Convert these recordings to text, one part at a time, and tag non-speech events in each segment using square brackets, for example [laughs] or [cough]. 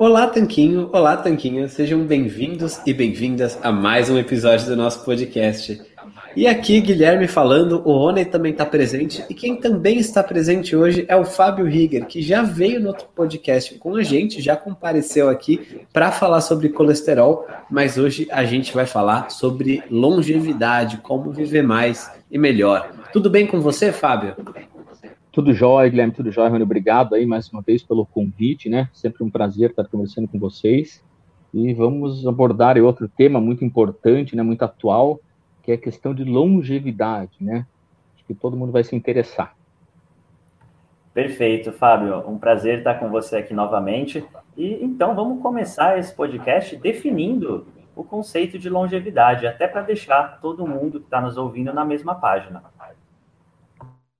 Olá, Tanquinho! Olá, Tanquinho! Sejam bem-vindos e bem-vindas a mais um episódio do nosso podcast. E aqui, Guilherme falando, o Rony também está presente, e quem também está presente hoje é o Fábio Rigger, que já veio no outro podcast com a gente, já compareceu aqui para falar sobre colesterol, mas hoje a gente vai falar sobre longevidade, como viver mais e melhor. Tudo bem com você, Fábio? Tudo jóia, Guilherme, tudo jóia, Rony, obrigado aí mais uma vez pelo convite, né? Sempre um prazer estar conversando com vocês. E vamos abordar outro tema muito importante, né, muito atual, que é a questão de longevidade, né? Acho que todo mundo vai se interessar. Perfeito, Fábio. Um prazer estar com você aqui novamente. E então vamos começar esse podcast definindo o conceito de longevidade, até para deixar todo mundo que está nos ouvindo na mesma página.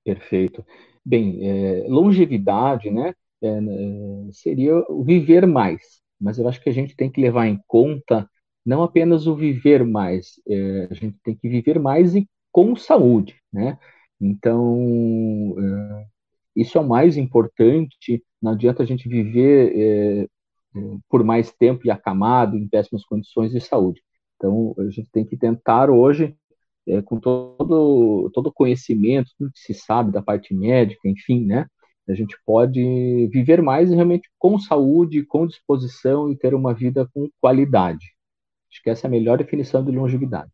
Perfeito. Bem, é, longevidade, né, é, é, seria o viver mais, mas eu acho que a gente tem que levar em conta não apenas o viver mais, é, a gente tem que viver mais e com saúde, né? Então, é, isso é o mais importante. Não adianta a gente viver é, por mais tempo e acamado, em péssimas condições de saúde. Então, a gente tem que tentar hoje é, com todo todo conhecimento, tudo que se sabe da parte médica, enfim, né? A gente pode viver mais realmente com saúde, com disposição e ter uma vida com qualidade. Acho que essa é a melhor definição de longevidade.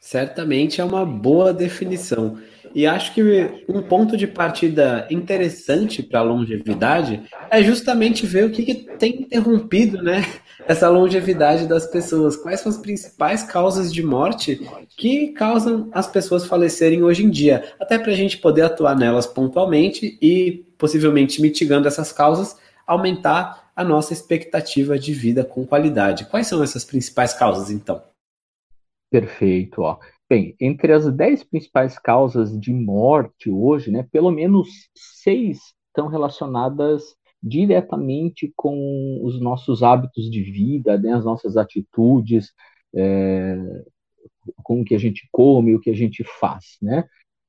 Certamente é uma boa definição. E acho que um ponto de partida interessante para a longevidade é justamente ver o que, que, tem interrompido né, essa longevidade das pessoas. Quais são as principais causas de morte que causam as pessoas falecerem hoje em dia? Até para a gente poder atuar nelas pontualmente e, possivelmente mitigando essas causas, aumentar a nossa expectativa de vida com qualidade. Quais são essas principais causas, então? Perfeito. Ó. Bem, entre as dez principais causas de morte hoje, né, pelo menos seis estão relacionadas diretamente com os nossos hábitos de vida, né, as nossas atitudes, é, com o que a gente come, o que a gente faz, né?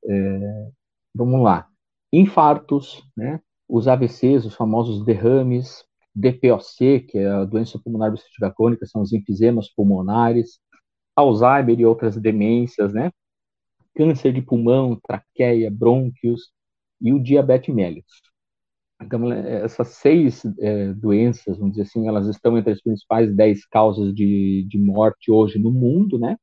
É, vamos lá. Infartos, né? Os AVCs, os famosos derrames, DPOC, que é a doença pulmonar obstrutiva crônica, são os enfisemas pulmonares, Alzheimer e outras demências, né? Câncer de pulmão, traqueia, brônquios e o diabetes mellitus. Então, essas seis é, doenças, vamos dizer assim, elas estão entre as principais dez causas de, de morte hoje no mundo, né?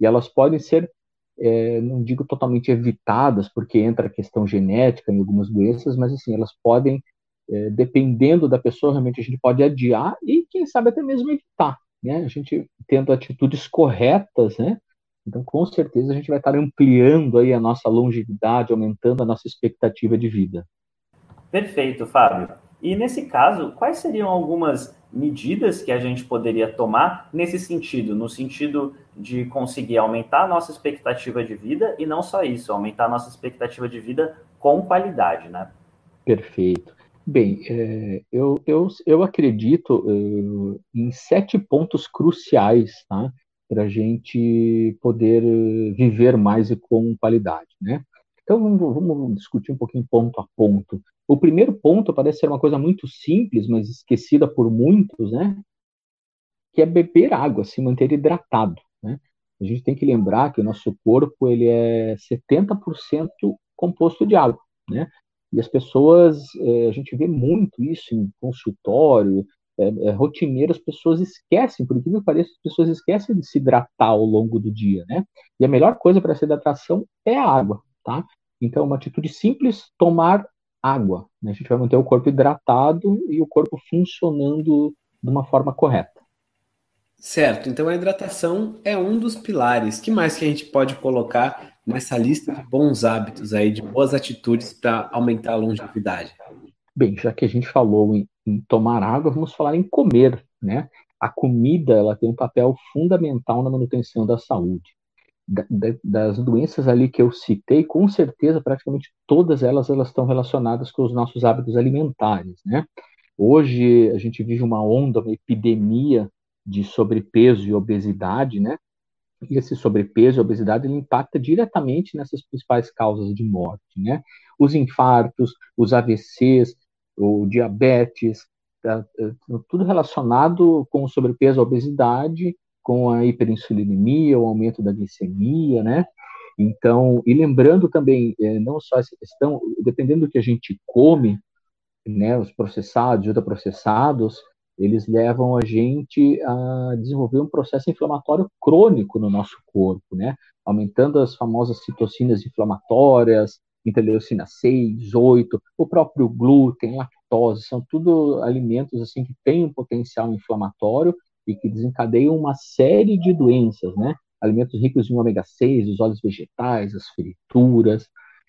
E elas podem ser, é, não digo totalmente evitadas, porque entra a questão genética em algumas doenças, mas assim, elas podem, é, dependendo da pessoa, realmente a gente pode adiar e, quem sabe, até mesmo evitar né? A gente tendo atitudes corretas, né? Então, com certeza, a gente vai estar ampliando aí a nossa longevidade, aumentando a nossa expectativa de vida. Perfeito, Fábio. E nesse caso, quais seriam algumas medidas que a gente poderia tomar nesse sentido, no sentido de conseguir aumentar a nossa expectativa de vida e não só isso, aumentar a nossa expectativa de vida com qualidade, né? Perfeito. Bem, é, eu, eu, eu acredito uh, em sete pontos cruciais tá, para a gente poder viver mais e com qualidade. Né? Então, vamos, vamos discutir um pouquinho ponto a ponto. O primeiro ponto parece ser uma coisa muito simples, mas esquecida por muitos, né? que é beber água, se manter hidratado. Né? A gente tem que lembrar que o nosso corpo ele é 70% composto de água. Né? E as pessoas, é, a gente vê muito isso em consultório, é, é, rotineiro, as pessoas esquecem, por incrível que pareça, as pessoas esquecem de se hidratar ao longo do dia, né? E a melhor coisa para essa hidratação é a água, tá? Então, uma atitude simples, tomar água. Né? A gente vai manter o corpo hidratado e o corpo funcionando de uma forma correta. Certo, então a hidratação é um dos pilares. que mais que a gente pode colocar nessa lista de bons hábitos aí, de boas atitudes para aumentar a longevidade? Bem, já que a gente falou em, em, tomar água, vamos falar em comer, né? A comida, ela tem um papel fundamental na manutenção da saúde. Da, da, das doenças ali que eu citei, com certeza, praticamente todas elas, elas estão relacionadas com os nossos hábitos alimentares, né? Hoje a gente vive uma onda, uma epidemia de sobrepeso e obesidade, né? E esse sobrepeso e obesidade ele impacta diretamente nessas principais causas de morte, né? Os infartos, os AVCs, o diabetes, tá, é, tudo relacionado com o sobrepeso, a obesidade, com a hiperinsulinemia, o aumento da glicemia, né? Então, e lembrando também, é, não só essa questão, dependendo do que a gente come, né, os processados ultraprocessados, eles levam a gente a desenvolver um processo inflamatório crônico no nosso corpo, né? Aumentando as famosas citocinas inflamatórias, interleucina 6, 8, o próprio glúten, lactose, são tudo alimentos assim que têm um potencial inflamatório e que desencadeiam uma série de doenças, né? Alimentos ricos em ômega 6, os óleos vegetais, as frituras.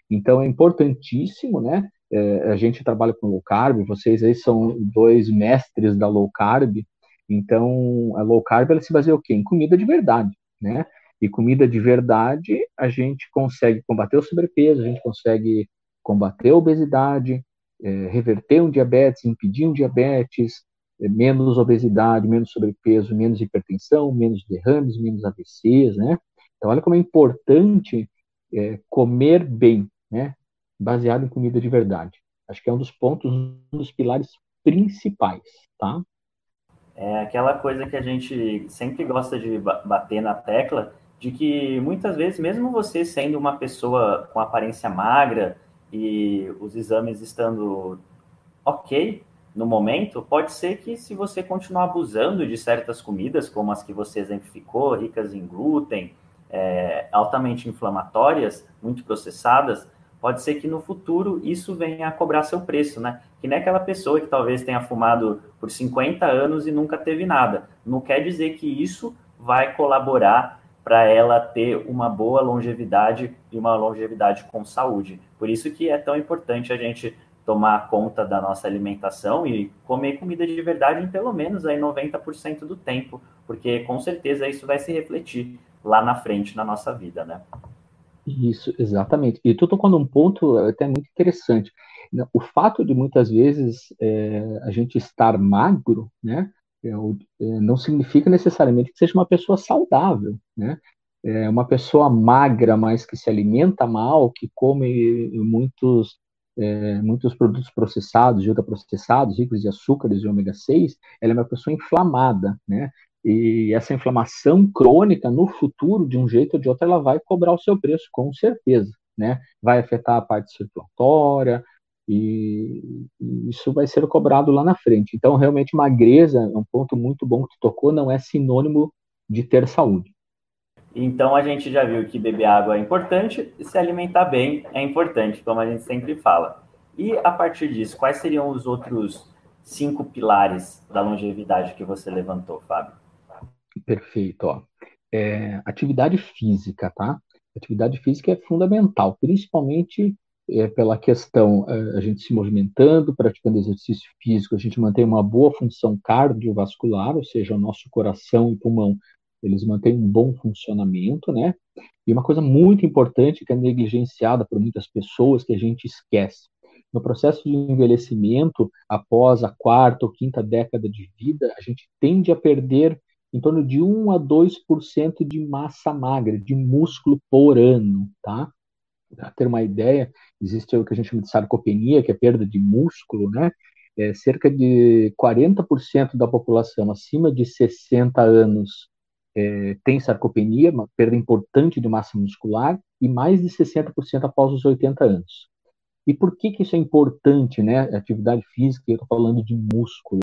Então é importantíssimo, né? É, a gente trabalha com low carb, vocês aí são dois mestres da low carb, então a low carb ela se baseia o quê? Em comida de verdade, né? E comida de verdade, a gente consegue combater o sobrepeso, a gente consegue combater a obesidade, é, reverter um diabetes, impedir um diabetes, menos obesidade, menos sobrepeso, menos hipertensão, menos derrames, menos AVCs, né? Então, olha como é importante é, comer bem, né? Baseado em comida de verdade. Acho que é um dos pontos, um dos pilares principais, tá? É aquela coisa que a gente sempre gosta de bater na tecla, de que muitas vezes, mesmo você sendo uma pessoa com aparência magra e os exames estando ok no momento, pode ser que se você continuar abusando de certas comidas, como as que você exemplificou, ricas em glúten, é, altamente inflamatórias, muito processadas, pode ser que no futuro isso venha a cobrar seu preço, né? Que nem aquela pessoa que talvez tenha fumado por 50 anos e nunca teve nada. Não quer dizer que isso vai colaborar para ela ter uma boa longevidade e uma longevidade com saúde. Por isso que é tão importante a gente tomar conta da nossa alimentação e comer comida de verdade em pelo menos aí 90% do tempo, porque com certeza isso vai se refletir lá na frente na nossa vida, né? Isso, exatamente. E tu tocou num ponto até muito interessante. O fato de muitas vezes é, a gente estar magro, né, é, é, não significa necessariamente que seja uma pessoa saudável, né? É uma pessoa magra, mas que se alimenta mal, que come muitos, é, muitos produtos processados, ultraprocessados, ricos de açúcares e ômega 6, ela é uma pessoa inflamada, né? E essa inflamação crônica, no futuro, de um jeito ou de outro, ela vai cobrar o seu preço, com certeza, né? Vai afetar a parte circulatória, e, isso vai ser cobrado lá na frente. Então, realmente, magreza é um ponto muito bom que tu tocou, não é sinônimo de ter saúde. Então, a gente já viu que beber água é importante e se alimentar bem é importante, como a gente sempre fala. E a partir disso, quais seriam os outros cinco pilares da longevidade que você levantou, Fábio? Perfeito. Ó. É, atividade física, tá? Atividade física é fundamental, principalmente é, pela questão é, a gente se movimentando, praticando exercício físico, a gente mantém uma boa função cardiovascular, ou seja, o nosso coração e pulmão, eles mantêm um bom funcionamento, né? E uma coisa muito importante que é negligenciada por muitas pessoas, que a gente esquece. No processo de envelhecimento, após a quarta ou quinta década de vida, a gente tende a perder em torno de 1 a 2% de massa magra, de músculo por ano, tá? Para ter uma ideia, existe o que a gente chama de sarcopenia, que é perda de músculo, né? É, cerca de 40% da população acima de 60 anos é, tem sarcopenia, uma perda importante de massa muscular, e mais de 60% após os 80 anos. E por que, que isso é importante, né? Atividade física, eu estou falando de músculo.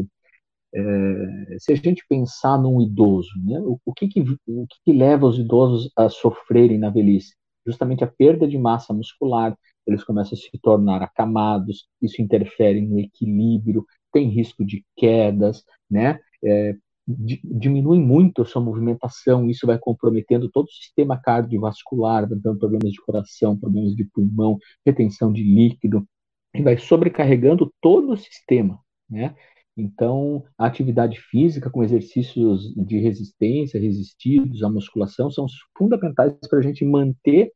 É, se a gente pensar num idoso, né? o, o, que, que, o que, que leva os idosos a sofrerem na velhice? Justamente a perda de massa muscular, eles começam a se tornar acamados, isso interfere no equilíbrio, tem risco de quedas, né? É, diminui muito a sua movimentação, isso vai comprometendo todo o sistema cardiovascular, dando problemas de coração, problemas de pulmão, retenção de líquido, e vai sobrecarregando todo o sistema, né? Então, a atividade física com exercícios de resistência, resistidos, a musculação, são fundamentais para a gente manter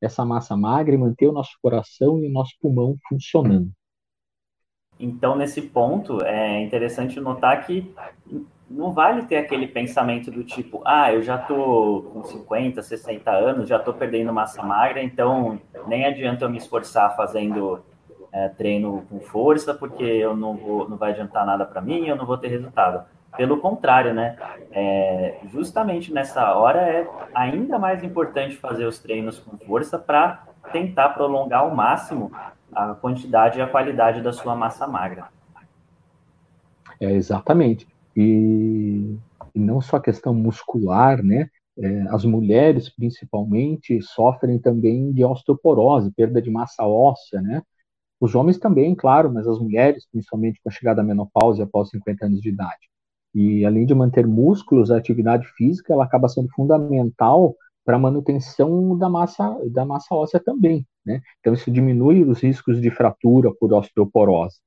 essa massa magra e manter o nosso coração e o nosso pulmão funcionando. Então, nesse ponto, é interessante notar que não vale ter aquele pensamento do tipo, ah, eu já tô com 50, 60 anos, já tô perdendo massa magra, então nem adianta eu me esforçar fazendo é, treino com força, porque eu não vou, não vai adiantar nada para mim, eu não vou ter resultado. Pelo contrário, né? É, justamente nessa hora é ainda mais importante fazer os treinos com força para tentar prolongar ao máximo a quantidade e a qualidade da sua massa magra. É, exatamente. E, e não só a questão muscular, né? É, as mulheres, principalmente, sofrem também de osteoporose, perda de massa óssea, né? Os homens também, claro, mas as mulheres, principalmente com a chegada à menopausa após 50 anos de idade. E além de manter músculos, a atividade física ela acaba sendo fundamental para a manutenção da massa, da massa óssea também. Né? Então, isso diminui os riscos de fratura por osteoporose.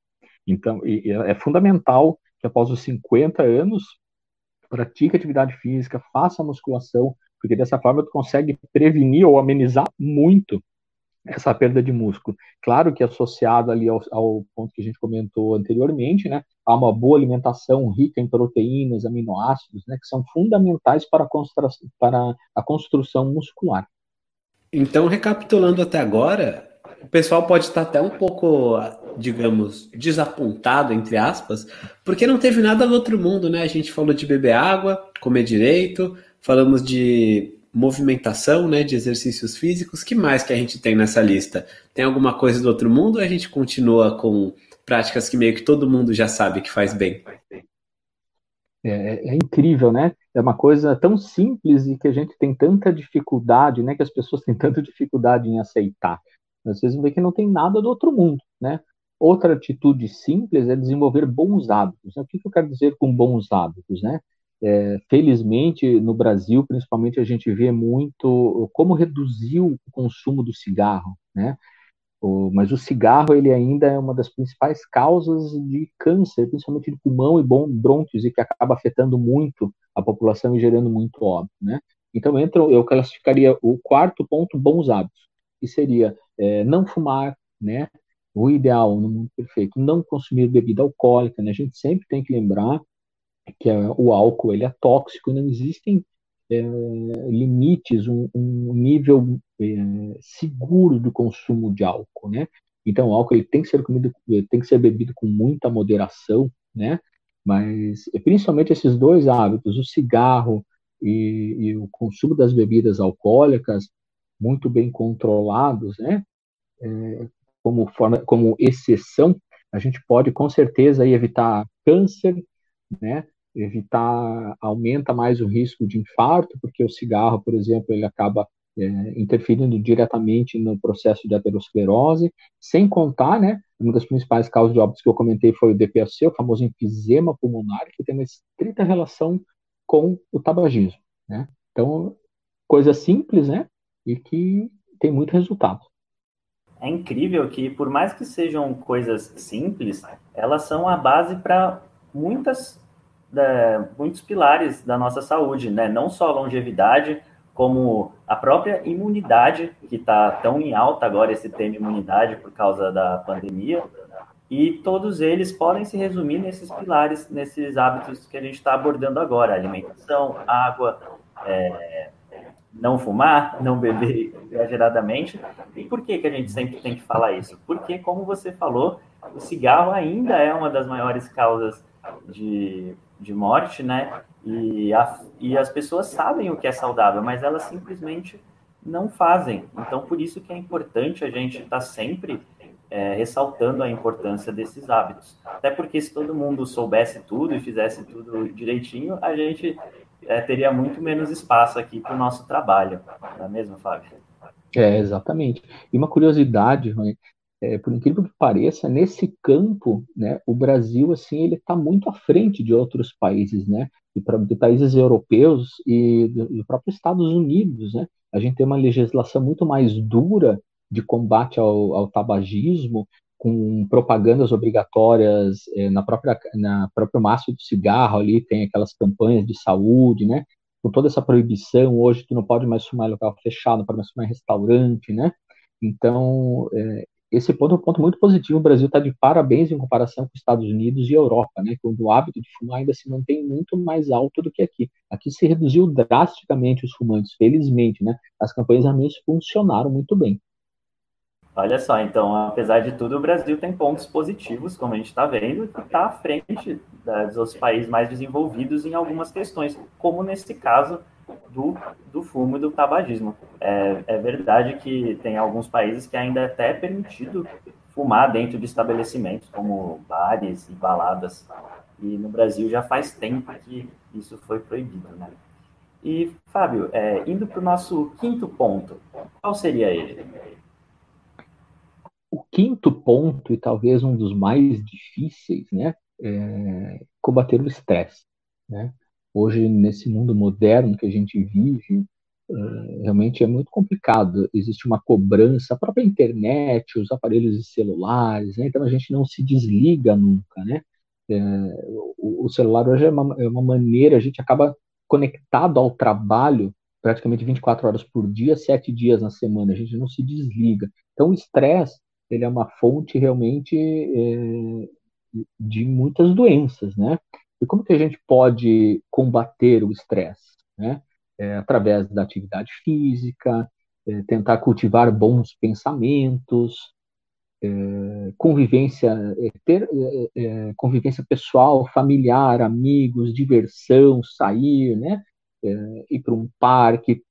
Então, é fundamental após os 50 anos, pratique atividade física, faça musculação, porque dessa forma tu consegue prevenir ou amenizar muito essa perda de músculo. Claro que associado ali ao, ao, ponto que a gente comentou anteriormente, né, há uma boa alimentação rica em proteínas, aminoácidos, né, que são fundamentais para a, para a construção muscular. Então, recapitulando até agora, o pessoal pode estar até um pouco, digamos, desapontado, entre aspas, porque não teve nada do outro mundo, né? A gente falou de beber água, comer direito, falamos de movimentação, né, de exercícios físicos. que mais que a gente tem nessa lista? Tem alguma coisa do outro mundo ou a gente continua com práticas que meio que todo mundo já sabe que faz bem? É, é, é, incrível, né? É uma coisa tão simples e que a gente tem tanta dificuldade, né? Que as pessoas têm tanta dificuldade em aceitar. Vocês vão ver que não tem nada do outro mundo, né? Outra atitude simples é desenvolver bons hábitos. O que eu quero dizer com bons hábitos, né? É, felizmente, no Brasil, principalmente, a gente vê muito como reduziu o consumo do cigarro, né? O, mas o cigarro, ele ainda é uma das principais causas de câncer, principalmente de pulmão e brônquios, e que acaba afetando muito a população e gerando muito óbito, né? Então, entra, eu classificaria o quarto ponto, bons hábitos, que seria é, não fumar, né? O ideal, no mundo perfeito, não consumir bebida alcoólica, né? A gente sempre tem que lembrar que é, o álcool ele é tóxico, não existem é, limites, um, um nível é, seguro do consumo de álcool, né? Então, o álcool ele tem que ser comido, tem que ser bebido com muita moderação, né? Mas principalmente esses dois hábitos, o cigarro e, e o consumo das bebidas alcoólicas, muito bem controlados, né? É, como forma, como exceção, a gente pode com certeza evitar câncer, né? evitar, aumenta mais o risco de infarto, porque o cigarro, por exemplo, ele acaba é, interferindo diretamente no processo de aterosclerose, sem contar, né, uma das principais causas de óbitos que eu comentei foi o DPLC, o famoso enfisema pulmonar, que tem uma estrita relação com o tabagismo, né? Então, coisa simples, né, e que tem muito resultado. É incrível que, por mais que sejam coisas simples, elas são a base para muitas da, muitos pilares da nossa saúde, né? Não só a longevidade, como a própria imunidade, que está tão em alta agora esse tema imunidade por causa da pandemia, e todos eles podem se resumir nesses pilares, nesses hábitos que a gente está abordando agora: alimentação, água, é, não fumar, não beber exageradamente. E por que, que a gente sempre tem que falar isso? Porque, como você falou, o cigarro ainda é uma das maiores causas de de morte, né? E, a, e as pessoas sabem o que é saudável, mas elas simplesmente não fazem. Então, por isso que é importante a gente estar tá sempre é, ressaltando a importância desses hábitos. Até porque se todo mundo soubesse tudo e fizesse tudo direitinho, a gente é, teria muito menos espaço aqui para o nosso trabalho. Não é mesmo, Fábio? É, exatamente. E uma curiosidade, é, por incrível que pareça, nesse campo, né, o Brasil assim ele está muito à frente de outros países, né, de, de países europeus e do, próprio Estados Unidos, né. A gente tem uma legislação muito mais dura de combate ao, ao tabagismo, com propagandas obrigatórias é, na própria na próprio maço de cigarro ali tem aquelas campanhas de saúde, né? Com toda essa proibição, hoje tu não pode mais fumar em local fechado, não pode mais fumar em restaurante, né? Então, é, esse ponto é um ponto muito positivo. O Brasil está de parabéns em comparação com os Estados Unidos e Europa, né? Quando o hábito de fumar ainda se mantém muito mais alto do que aqui. Aqui se reduziu drasticamente os fumantes, felizmente, né? As campanhas realmente funcionaram muito bem. Olha só, então, apesar de tudo, o Brasil tem pontos positivos, como a gente está vendo, e está à frente dos outros países mais desenvolvidos em algumas questões, como nesse caso do, do fumo e do tabagismo. É, é verdade que tem alguns países que ainda é até permitido fumar dentro de estabelecimentos, como bares e baladas. E no Brasil já faz tempo que isso foi proibido, né? E, Fábio, é, indo para o nosso quinto ponto, qual seria ele? O quinto ponto, e talvez um dos mais difíceis, né, é combater o estresse. Né? Hoje, nesse mundo moderno que a gente vive, é, realmente é muito complicado. Existe uma cobrança, a própria internet, os aparelhos celulares, né? então a gente não se desliga nunca. Né? É, o, o, celular hoje é uma, é uma maneira, a gente acaba conectado ao trabalho praticamente 24 horas por dia, sete dias na semana, a gente não se desliga. Então, o estresse, ele é uma fonte realmente é, de muitas doenças, né? E como que a gente pode combater o estresse? Né? É, através da atividade física, é, tentar cultivar bons pensamentos, é, convivência, é, ter é, convivência pessoal, familiar, amigos, diversão, sair, né? ir para um parque,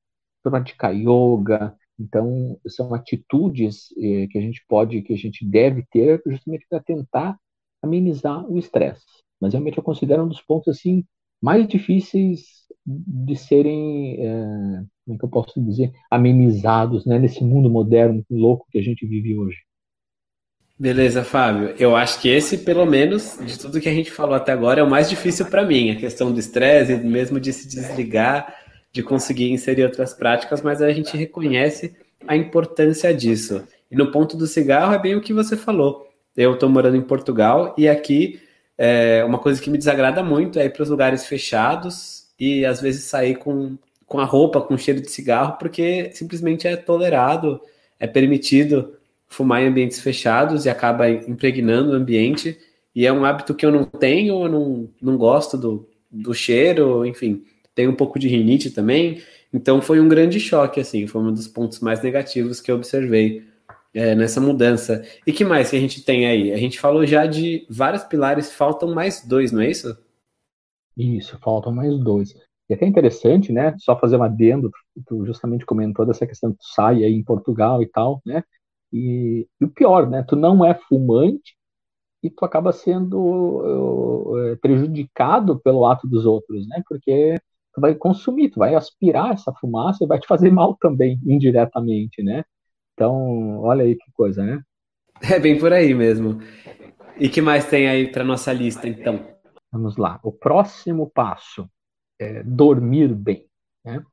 praticar yoga. Então, são atitudes que a gente pode, que a gente deve ter justamente para tentar amenizar o estresse. Mas realmente eu considero um dos pontos assim mais difíceis de serem, como é que eu posso dizer, amenizados né, nesse mundo moderno louco que a gente vive hoje. Beleza, Fábio. Eu acho que esse, pelo menos, de tudo que a gente falou até agora, é o mais difícil para mim, a questão do estresse, mesmo de se desligar, de conseguir inserir outras práticas, mas a gente reconhece a importância disso. E no ponto do cigarro é bem o que você falou. Eu estou morando em Portugal e aqui é, uma coisa que me desagrada muito é ir para os lugares fechados e às vezes sair com, com a roupa com cheiro de cigarro, porque simplesmente é tolerado, é permitido fumar em ambientes fechados e acaba impregnando o ambiente. E é um hábito que eu não tenho, eu não, não gosto do, do cheiro, enfim, tenho um pouco de rinite também. Então foi um grande choque, assim, foi um dos pontos mais negativos que eu observei é, nessa mudança. E que mais que a gente tem aí? A gente falou já de vários pilares, faltam mais dois, não é isso? Isso, faltam mais dois. E até interessante, né? Só fazer um adendo, tu justamente comentou dessa questão que tu sai aí em Portugal e tal, né? E, e, o pior, né? Tu não é fumante e tu acaba sendo uh, prejudicado pelo ato dos outros, né? Porque tu vai consumir, tu vai aspirar essa fumaça e vai te fazer mal também, [laughs] indiretamente, né? Então, olha aí que coisa, né? É bem por aí mesmo. E que mais tem aí para nossa lista, então? Vamos lá. O próximo passo é dormir bem, né?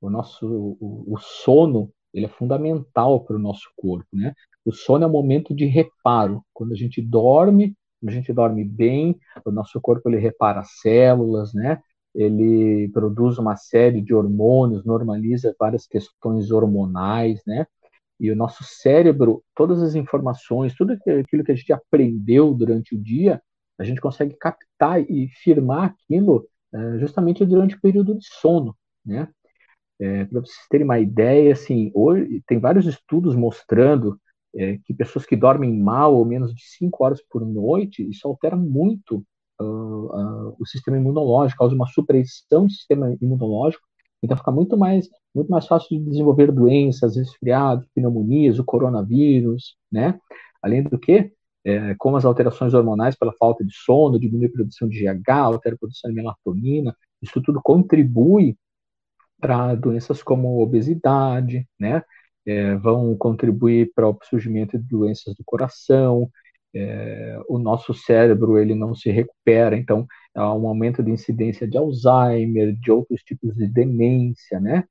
O nosso o, o sono ele é fundamental para o nosso corpo, né? O sono é um momento de reparo. Quando a gente dorme, quando a gente dorme bem, o nosso corpo ele repara células, né? Ele produz uma série de hormônios, normaliza várias questões hormonais, né? E o nosso cérebro, todas as informações, tudo aquilo que a gente aprendeu durante o dia, a gente consegue captar e firmar aquilo eh, justamente durante o período de sono, né? É, Para vocês terem uma ideia, assim, hoje tem vários estudos mostrando é, que pessoas que dormem mal ou menos de 5 horas por noite, isso altera muito uh, o sistema imunológico, causa uma supressão do sistema imunológico, então fica muito mais, muito mais fácil de desenvolver doenças, resfriados, pneumonias, o coronavírus, né? Além do que, é, como as alterações hormonais pela falta de sono, diminui a produção de GH, altera a produção de melatonina, isso tudo contribui para doenças como obesidade, né? É, vão contribuir para o surgimento de doenças do coração. É, o nosso cérebro ele não se recupera, então há um aumento de incidência de Alzheimer, de outros tipos de demência, né?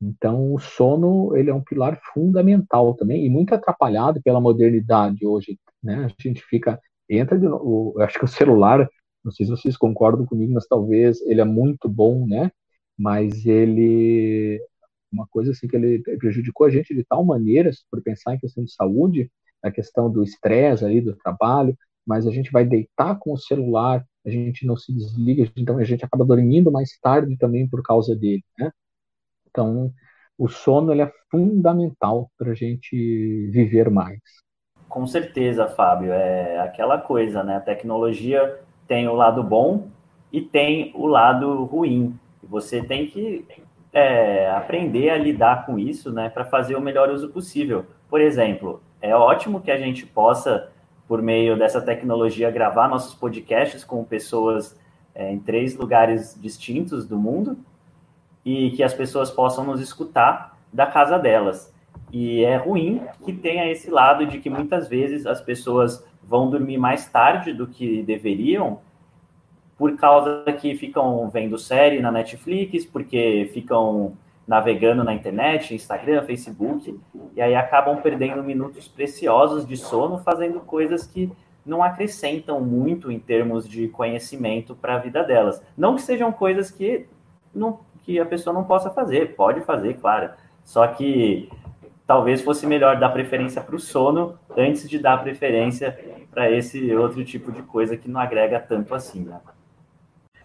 Então o sono ele é um pilar fundamental também e muito atrapalhado pela modernidade hoje, né? A gente fica entra de novo, acho que o celular, não sei se vocês concordam comigo, mas talvez ele é muito bom, né? mas ele uma coisa assim que ele prejudicou a gente de tal maneira, for pensar em questão de saúde, a questão do estresse ali do trabalho, mas a gente vai deitar com o celular, a gente não se desliga, então a gente acaba dormindo mais tarde também por causa dele, né? Então, o sono ele é fundamental para a gente viver mais. Com certeza, Fábio, é aquela coisa, né? A tecnologia tem o lado bom e tem o lado ruim. Você tem que é, aprender a lidar com isso, né, para fazer o melhor uso possível. Por exemplo, é ótimo que a gente possa, por meio dessa tecnologia, gravar nossos podcasts com pessoas é, em três lugares distintos do mundo. e que as pessoas possam nos escutar da casa delas. E é ruim que tenha esse lado de que muitas vezes as pessoas vão dormir mais tarde do que deveriam por causa que ficam vendo série na Netflix, porque ficam navegando na internet, Instagram, Facebook, e aí acabam perdendo minutos preciosos de sono fazendo coisas que não acrescentam muito em termos de conhecimento para a vida delas. Não que sejam coisas que, não, que a pessoa não possa fazer, pode fazer, claro. Só que talvez fosse melhor dar preferência para o sono antes de dar preferência para esse outro tipo de coisa que não agrega tanto assim. Né?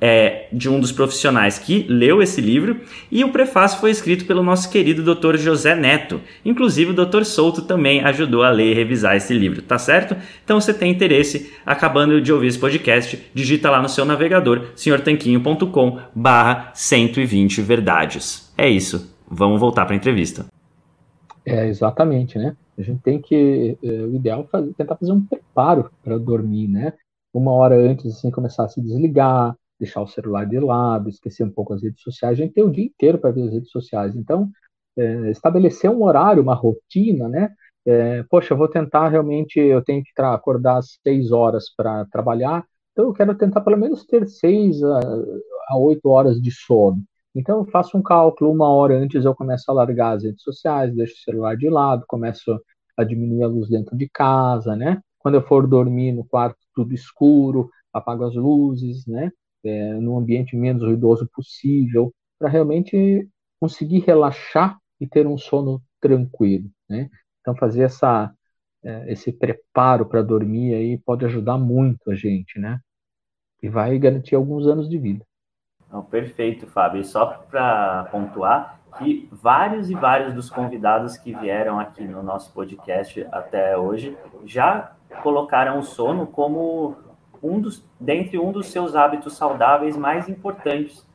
é, de um dos profissionais que leu esse livro, e o prefácio foi escrito pelo nosso querido Dr. José Neto. Inclusive, o Dr. Souto também ajudou a ler e revisar esse livro, tá certo? Então, se tem interesse, acabando de ouvir esse podcast, digita lá no seu navegador, senhortanquinho.com barra 120 verdades. É isso. Vamos voltar para a entrevista. É, exatamente, né? A gente tem que, é, o ideal é fazer, tentar fazer um preparo para dormir, né? Uma hora antes, assim, começar a se desligar, deixar o celular de lado, esquecer um pouco as redes sociais. A gente tem o dia inteiro para ver as redes sociais. Então, é, estabelecer um horário, uma rotina, né? É, poxa, eu vou tentar realmente, eu tenho que acordar às seis horas para trabalhar, então eu quero tentar pelo menos ter seis a oito horas de sono. Então eu faço um cálculo, uma hora antes eu começo a largar as redes sociais, deixo o celular de lado, começo a diminuir a luz dentro de casa, né? Quando eu for dormir no quarto tudo escuro, apago as luzes, né? É, no ambiente menos ruidoso possível, para realmente conseguir relaxar e ter um sono tranquilo, né? Então fazer essa é, esse preparo para dormir aí pode ajudar muito a gente, né? E vai garantir alguns anos de vida. Perfeito, Fábio. E só para pontuar que vários e vários dos convidados que vieram aqui no nosso podcast até hoje já colocaram o sono como um dos, dentre um dos seus hábitos saudáveis mais importantes.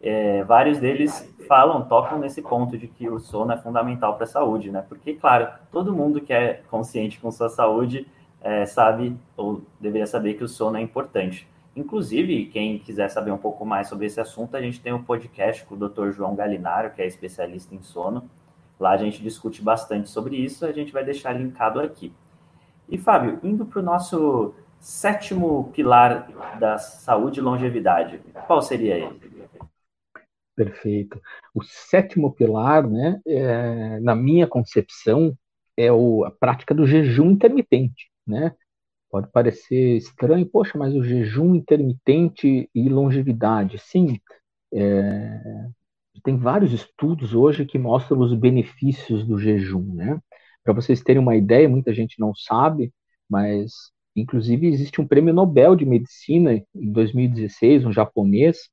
É, vários deles falam, tocam nesse ponto de que o sono é fundamental para a saúde, né? Porque, claro, todo mundo que é consciente com sua saúde é, sabe ou deveria saber que o sono é importante. Inclusive, quem quiser saber um pouco mais sobre esse assunto, a gente tem um podcast com o Dr. João Galinaro, que é especialista em sono. Lá a gente discute bastante sobre isso, a gente vai deixar linkado aqui. E, Fábio, indo para o nosso sétimo pilar da saúde e longevidade. Qual seria ele? Perfeito. O sétimo pilar, né, é, na minha concepção, é o, a prática do jejum intermitente, né? Pode parecer estranho, poxa, mas o jejum intermitente e longevidade, sim, é, tem vários estudos hoje que mostram os benefícios do jejum, né? Para vocês terem uma ideia, muita gente não sabe, mas Inclusive, existe um prêmio Nobel de Medicina em 2016, um japonês,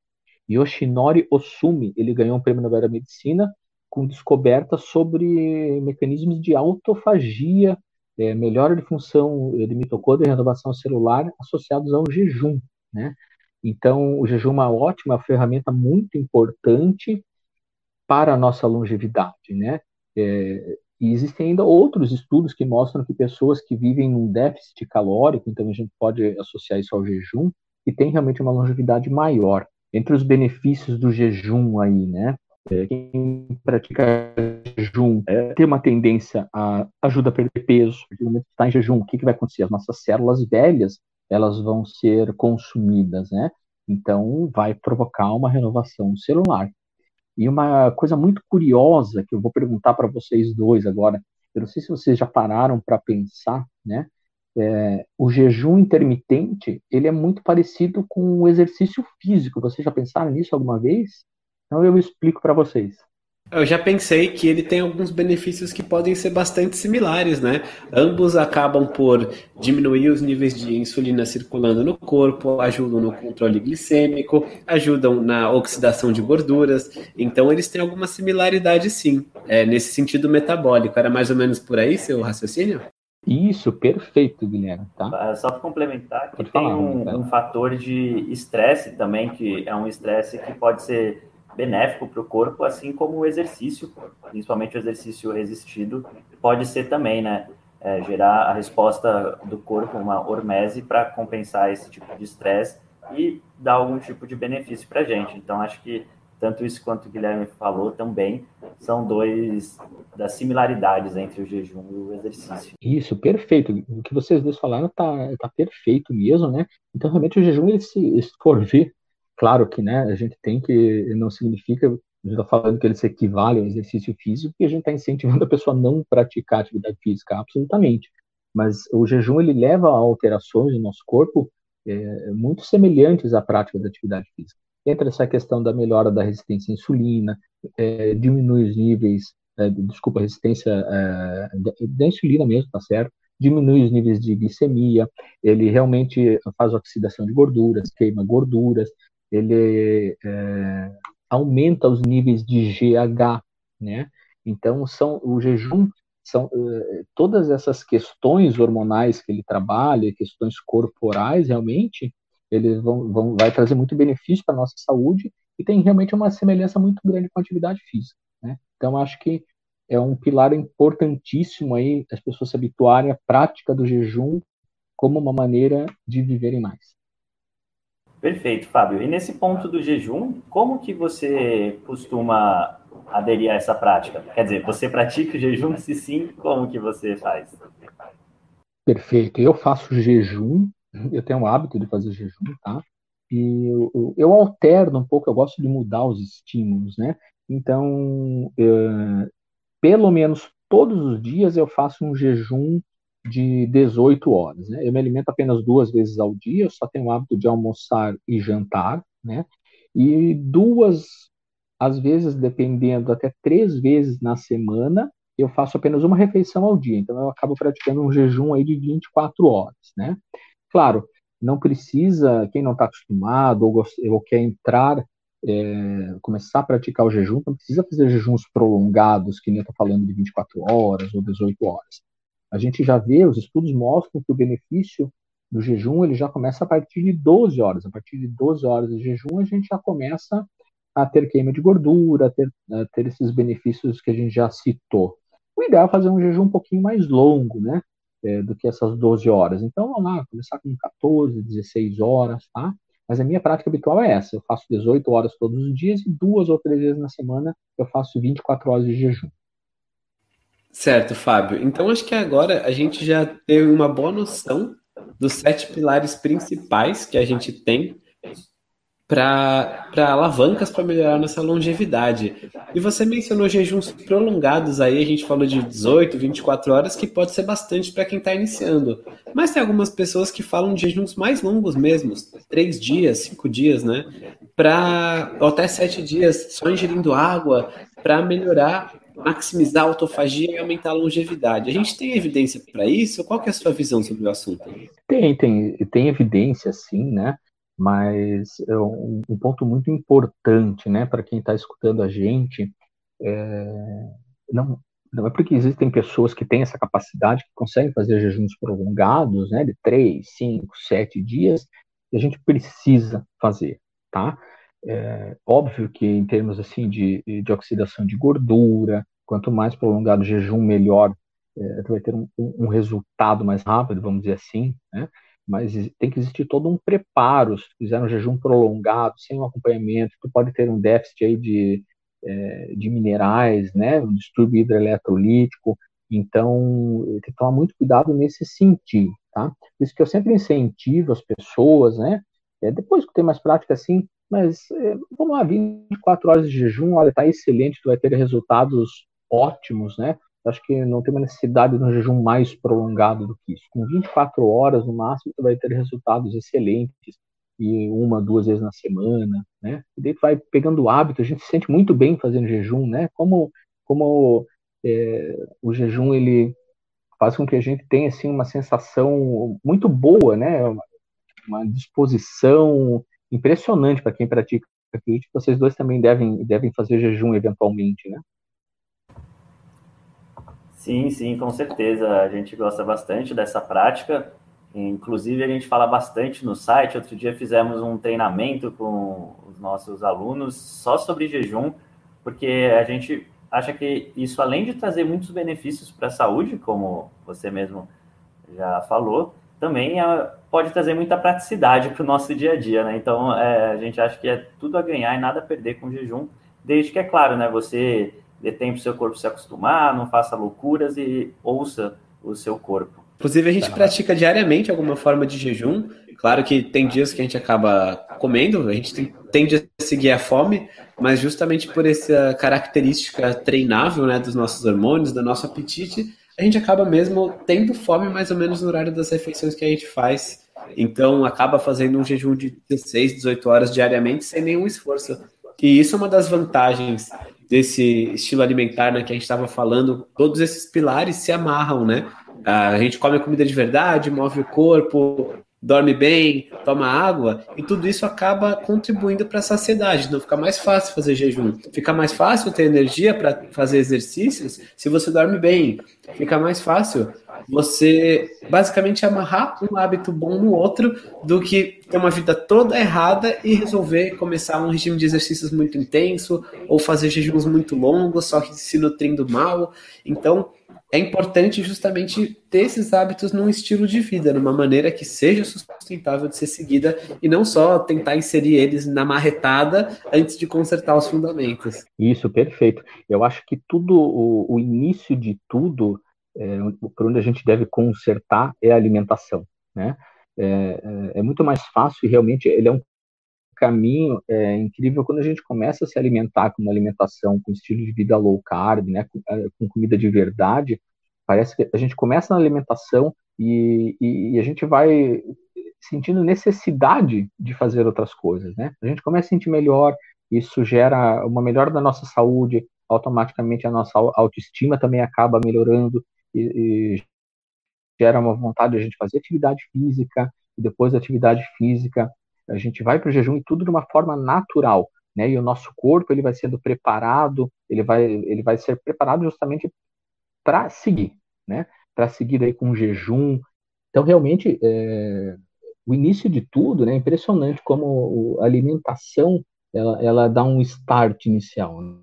Yoshinori Osumi. Ele ganhou um prêmio Nobel da Medicina com descobertas sobre mecanismos de autofagia, é, melhora de função de mitocôndria e renovação celular associados ao jejum. Né? Então, o jejum é uma ótima ferramenta muito importante para a nossa longevidade. Né? É, e existem ainda outros estudos que mostram que pessoas que vivem num déficit calórico, então a gente pode associar isso ao jejum, e tem realmente uma longevidade maior. Entre os benefícios do jejum aí, né? É, quem pratica jejum é, tem uma tendência a ajuda a perder peso. No momento que está em jejum, o que, que vai acontecer? As nossas células velhas elas vão ser consumidas, né? Então vai provocar uma renovação celular. E uma coisa muito curiosa que eu vou perguntar para vocês dois agora, eu não sei se vocês já pararam para pensar, né? é, o jejum intermitente ele é muito parecido com o exercício físico. Vocês já pensaram nisso alguma vez? Então eu explico para vocês. Eu já pensei que ele tem alguns benefícios que podem ser bastante similares, né? Ambos acabam por diminuir os níveis de insulina circulando no corpo, ajudam no controle glicêmico, ajudam na oxidação de gorduras. Então, eles têm alguma similaridade, sim, é, nesse sentido metabólico. Era mais ou menos por aí seu raciocínio? Isso, perfeito, Guilherme. Tá? Só para complementar, que pode tem falar, um, um fator de estresse também, que é um estresse que pode ser benéfico para o corpo, assim como o exercício, principalmente o exercício resistido, pode ser também, né? É, gerar a resposta do corpo, uma hormese, para compensar esse tipo de estresse e dar algum tipo de benefício para a gente. Então, acho que tanto isso quanto o Guilherme falou também são dois das similaridades entre o jejum e o exercício. Isso, perfeito. O que vocês dois falaram tá, tá perfeito mesmo, né? Então, realmente, o jejum, ele se, se for ver Claro que né, a gente tem que, não significa, a gente está falando que ele se equivale ao exercício físico, porque a gente está incentivando a pessoa a não praticar atividade física, absolutamente. Mas o jejum ele leva a alterações no nosso corpo é, muito semelhantes à prática da atividade física. Entra essa questão da melhora da resistência à insulina, é, diminui os níveis, é, desculpa, resistência é, da insulina mesmo, tá certo? Diminui os níveis de glicemia, ele realmente faz oxidação de gorduras, queima gorduras, ele é, aumenta os níveis de GH, né? Então, são o jejum são uh, todas essas questões hormonais que ele trabalha, questões corporais, realmente, eles vão, vão vai trazer muito benefício para nossa saúde e tem realmente uma semelhança muito grande com a atividade física, né? Então, acho que é um pilar importantíssimo aí as pessoas se habituarem à prática do jejum como uma maneira de viverem mais. Perfeito, Fábio. E nesse ponto do jejum, como que você costuma aderir a essa prática? Quer dizer, você pratica o jejum? Se sim, como que você faz? Perfeito. Eu faço jejum, eu tenho o hábito de fazer jejum, tá? E eu, eu alterno um pouco, eu gosto de mudar os estímulos, né? Então, eu, pelo menos todos os dias eu faço um jejum de 18 horas. Né? Eu me alimento apenas duas vezes ao dia, eu só tenho o hábito de almoçar e jantar, né? E duas, às vezes, dependendo, até três vezes na semana, eu faço apenas uma refeição ao dia. Então, eu acabo praticando um jejum aí de 24 horas, né? Claro, não precisa, quem não está acostumado ou, ou, quer entrar, é, começar a praticar o jejum, não precisa fazer jejuns prolongados, que nem eu estou falando de 24 horas ou 18 horas a gente já vê, os estudos mostram que o benefício do jejum ele já começa a partir de 12 horas. A partir de 12 horas de jejum, a gente já começa a ter queima de gordura, a ter, a ter esses benefícios que a gente já citou. O ideal é fazer um jejum um pouquinho mais longo, né? É, do que essas 12 horas. Então, vamos lá, começar com 14, 16 horas, tá? Mas a minha prática habitual é essa. Eu faço 18 horas todos os dias e duas ou três vezes na semana eu faço 24 horas de jejum. Certo, Fábio. Então acho que agora a gente já teve uma boa noção dos sete pilares principais que a gente tem para alavancas para melhorar nossa longevidade. E você mencionou jejuns prolongados aí, a gente falou de 18, 24 horas, que pode ser bastante para quem está iniciando. Mas tem algumas pessoas que falam de jejuns mais longos mesmo, três dias, cinco dias, né? Para até sete dias, só ingerindo água, para melhorar maximizar a autofagia e aumentar a longevidade. A gente tem evidência para isso? Qual é a sua visão sobre o assunto? Tem, tem, tem evidência, sim, né? Mas é um, um ponto muito importante, né, para quem está escutando a gente, é, não, não é porque existem pessoas que têm essa capacidade, que conseguem fazer jejuns prolongados, né, de 3, 5, 7 dias, que a gente precisa fazer, tá? É, óbvio que em termos assim de, de oxidação de gordura, quanto mais prolongado o jejum, melhor, é, vai ter um, um, resultado mais rápido, vamos dizer assim, né? Mas tem que existir todo um preparo. Se fizer um jejum prolongado, sem um acompanhamento, tu pode ter um déficit aí de, é, de minerais, né? Um distúrbio hidroeletrolítico. Então, tem que tomar muito cuidado nesse sentido, tá? Por isso que eu sempre incentivo as pessoas, né? É, depois que tem mais prática assim, mas é, vamos lá, 24 horas de jejum, olha, está excelente, tu vai ter resultados ótimos, né? acho que não tem uma necessidade de um jejum mais prolongado do que isso. Com 24 horas no máximo, você vai ter resultados excelentes e uma, duas vezes na semana, né? E daí vai pegando o hábito, a gente se sente muito bem fazendo jejum, né? Como, como é, o jejum ele faz com que a gente tenha assim uma sensação muito boa, né? Uma disposição impressionante para quem pratica. Que vocês dois também devem devem fazer jejum eventualmente, né? Sim, sim, com certeza. A gente gosta bastante dessa prática. Inclusive, a gente fala bastante no site. Outro dia fizemos um treinamento com os nossos alunos só sobre jejum, porque a gente acha que isso, além de trazer muitos benefícios para a saúde, como você mesmo já falou, também é, pode trazer muita praticidade para o nosso dia a dia, né? Então, é, a gente acha que é tudo a ganhar e nada a perder com o jejum, desde que, é claro, né, você dê tempo para o seu corpo se acostumar, não faça loucuras e ouça o seu corpo. Inclusive, a gente tá. pratica diariamente alguma forma de jejum. Claro que tem dias que a gente acaba comendo, a gente tem, tende a seguir a fome, mas justamente por essa característica treinável né, dos nossos hormônios, do nosso apetite, a gente acaba mesmo tendo fome mais ou menos no horário das refeições que a gente faz. Então, acaba fazendo um jejum de 16, 18 horas diariamente sem nenhum esforço. E isso é uma das vantagens desse estilo alimentar né, que a gente estava falando. Todos esses pilares se amarram, né? A gente come comida de verdade, move o corpo, dorme bem, toma água, e tudo isso acaba contribuindo para a saciedade. Não fica mais fácil fazer jejum. Fica mais fácil ter energia para fazer exercícios se você dorme bem. Fica mais fácil você basicamente amarrar um hábito bom no outro do que ter uma vida toda errada e resolver começar um regime de exercícios muito intenso ou fazer jejuns muito longos, só que se nutrindo mal. Então, é importante justamente ter esses hábitos num estilo de vida, numa maneira que seja sustentável de ser seguida e não só tentar inserir eles na marretada antes de consertar os fundamentos. Isso, perfeito. Eu acho que tudo, o, o início de tudo, é, por onde a gente deve consertar é a alimentação, né? É, é, é muito mais fácil e realmente ele é um caminho é, incrível quando a gente começa a se alimentar com uma alimentação com estilo de vida low carb, né, com, é, com comida de verdade, parece que a gente começa na alimentação e, e, e, a gente vai sentindo necessidade de fazer outras coisas, né? A gente começa a sentir melhor, isso gera uma melhora da nossa saúde, automaticamente a nossa autoestima também acaba melhorando e, e gera uma vontade de a gente fazer atividade física e depois da atividade física a gente vai para o jejum e tudo de uma forma natural, né? E o nosso corpo ele vai sendo preparado, ele vai ele vai ser preparado justamente para seguir, né? Para seguir daí com o jejum. Então realmente é, o início de tudo, né? É impressionante como a alimentação ela, ela dá um start inicial. Né?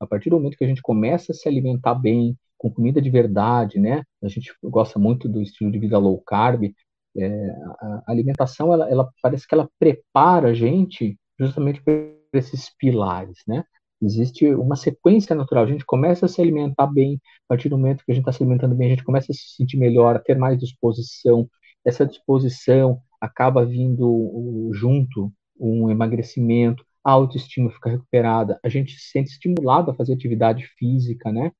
A partir do momento que a gente começa a se alimentar bem, com comida de verdade, né? A gente gosta muito do estilo de vida low carb, é, a alimentação, ela, ela, parece que ela prepara a gente justamente para esses pilares, né? Existe uma sequência natural. A gente começa a se alimentar bem, a partir do momento que a gente está se alimentando bem, a gente começa a se sentir melhor, a ter mais disposição. Essa disposição acaba vindo junto um emagrecimento, a autoestima fica recuperada, a gente se sente estimulado a fazer atividade física, né?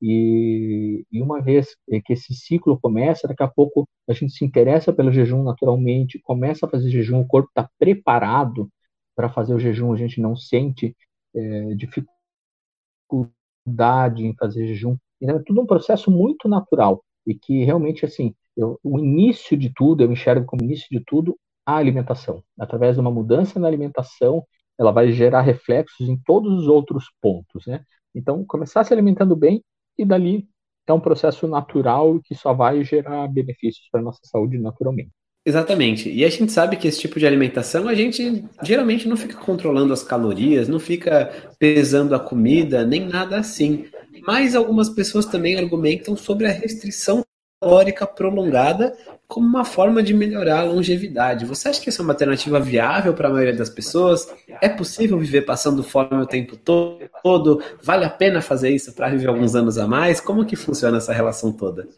E, e, uma vez que esse ciclo começa, daqui a pouco a gente se interessa pelo jejum naturalmente, começa a fazer jejum, o corpo está preparado para fazer o jejum, a gente não sente é, dificuldade em fazer jejum. Então, é tudo um processo muito natural e que realmente, assim, eu, o início de tudo, eu enxergo como início de tudo a alimentação. Através de uma mudança na alimentação, ela vai gerar reflexos em todos os outros pontos, né? Então, começar se alimentando bem e dali é um processo natural que só vai gerar benefícios para a nossa saúde naturalmente. Exatamente. E a gente sabe que esse tipo de alimentação a gente geralmente não fica controlando as calorias, não fica pesando a comida, nem nada assim. Mas algumas pessoas também argumentam sobre a restrição calórica prolongada como uma forma de melhorar a longevidade. Você acha que essa é uma alternativa viável para a maioria das pessoas? É possível viver passando fome o tempo todo? Vale a pena fazer isso para viver alguns anos a mais? Como que funciona essa relação toda?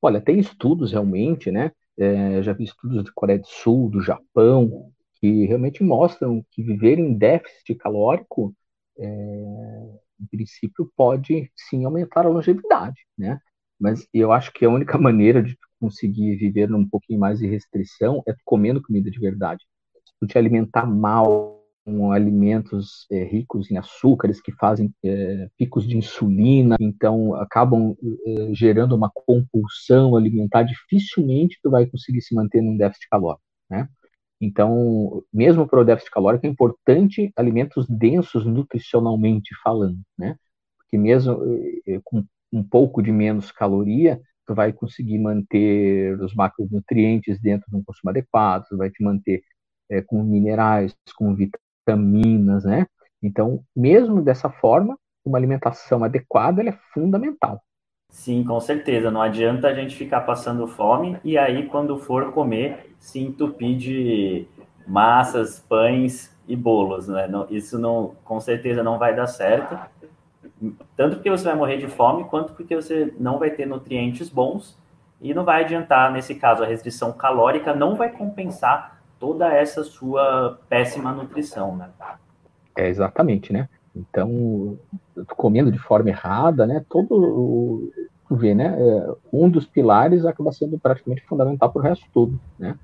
Olha, tem estudos realmente, né? É, já vi estudos da Coreia do Sul, do Japão, que realmente mostram que viver em déficit calórico é, em princípio, pode sim aumentar a longevidade, né? Mas eu acho que a única [laughs] maneira de conseguir viver um pouquinho mais de restrição é comendo comida de verdade. Tu te alimentar mal com alimentos é, ricos em açúcares que fazem é, picos de insulina, então acabam é, gerando uma compulsão alimentar, dificilmente tu vai conseguir se manter num déficit calórico, né? Então, mesmo para o déficit calórico, é importante alimentos densos nutricionalmente falando, né? Porque mesmo com um pouco de menos caloria, tu vai conseguir manter os macronutrientes dentro de um consumo adequado, tu vai te manter é, com minerais, com vitaminas, né? Então, mesmo dessa forma, uma alimentação adequada é fundamental. Sim, com certeza. Não adianta a gente ficar passando fome e aí, quando for comer, se entupir de massas, pães e bolos, né? isso não, com certeza não vai dar certo. Tanto porque você vai morrer de fome, quanto porque você não vai ter nutrientes bons e não vai adiantar, nesse caso, a restrição calórica não vai compensar toda essa sua péssima nutrição, né? É, exatamente, né? Então, comendo de forma errada, né? Todo, tu vê, né? É, um dos pilares acaba sendo praticamente fundamental para o resto todo, né?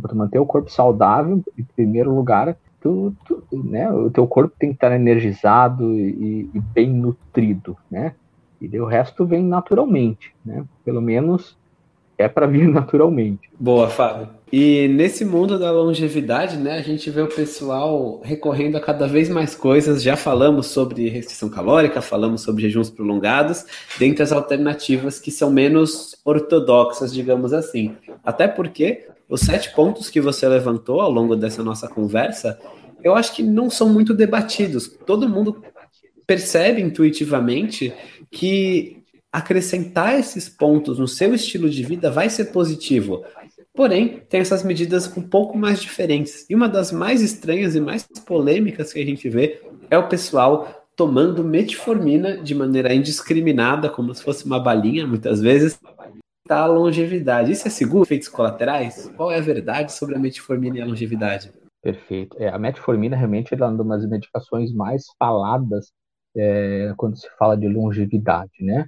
Para manter o corpo saudável, em primeiro lugar, tu, tu, né, o teu corpo tem que estar energizado e, e, bem nutrido, né? E o resto vem naturalmente, né? Pelo menos é para vir [laughs] naturalmente. Boa, Fábio. E nesse mundo da longevidade, né, a gente vê o pessoal recorrendo a cada vez mais coisas. Já falamos sobre restrição calórica, falamos sobre jejuns prolongados, dentre as alternativas que são menos ortodoxas, digamos assim. Até porque os sete pontos que você levantou ao longo dessa nossa conversa, eu acho que não são muito debatidos. Todo mundo percebe intuitivamente que acrescentar esses pontos no seu estilo de vida vai ser positivo. Porém, tem essas medidas um pouco mais diferentes. E uma das mais estranhas e mais polêmicas que a gente vê é o pessoal tomando metformina de maneira indiscriminada, como se fosse uma balinha, muitas vezes, a longevidade. Isso é seguro? Efeitos colaterais? Qual é a verdade sobre a metformina e a longevidade? Perfeito. É, a metformina realmente é uma das medicações mais faladas é, quando se fala de longevidade, né?